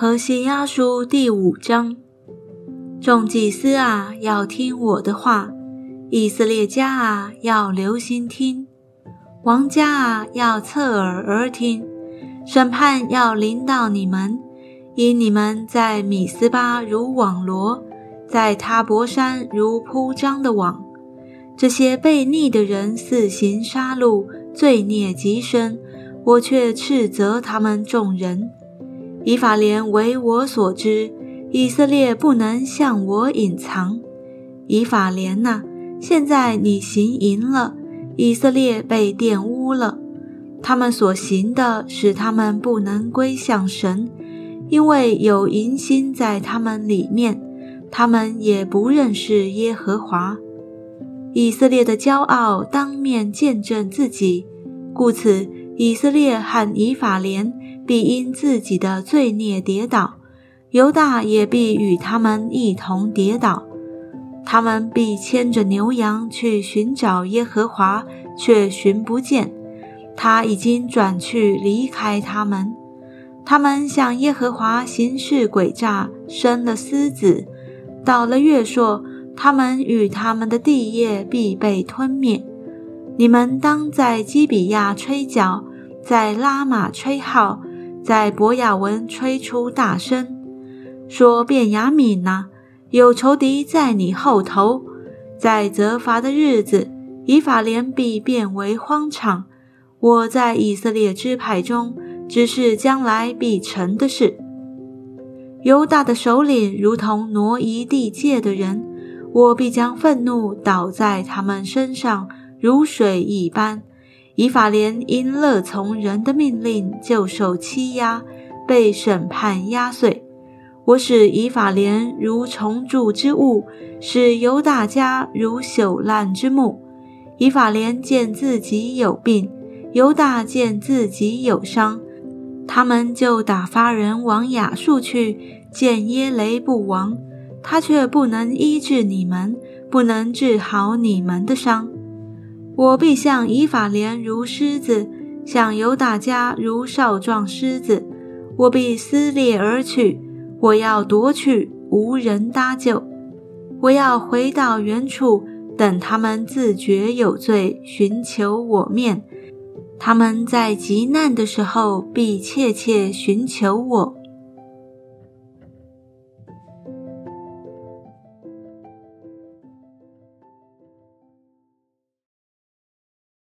何西阿书第五章：众祭司啊，要听我的话；以色列家啊，要留心听；王家啊，要侧耳而听。审判要临到你们，因你们在米斯巴如网罗，在塔伯山如铺张的网。这些悖逆的人肆行杀戮，罪孽极深，我却斥责他们众人。以法莲为我所知，以色列不能向我隐藏。以法莲呐，现在你行淫了，以色列被玷污了。他们所行的使他们不能归向神，因为有淫心在他们里面，他们也不认识耶和华。以色列的骄傲当面见证自己，故此以色列和以法莲。必因自己的罪孽跌倒，犹大也必与他们一同跌倒。他们必牵着牛羊去寻找耶和华，却寻不见。他已经转去离开他们。他们向耶和华行事诡诈，生了狮子。到了月朔，他们与他们的地业必被吞灭。你们当在基比亚吹角，在拉玛吹号。在博雅文吹出大声，说：“便雅悯呐，有仇敌在你后头，在责罚的日子，以法莲必变为荒场。我在以色列支派中，只是将来必成的事。犹大的首领如同挪移地界的人，我必将愤怒倒在他们身上，如水一般。”以法莲因乐从人的命令，就受欺压，被审判压碎。我使以法莲如重铸之物，使犹大家如朽烂之木。以法莲见自己有病，犹大见自己有伤，他们就打发人往亚述去见耶雷布王，他却不能医治你们，不能治好你们的伤。我必向以法莲如狮子，向犹大家如少壮狮子。我必撕裂而去，我要夺去，无人搭救。我要回到原处，等他们自觉有罪，寻求我面。他们在极难的时候，必切切寻求我。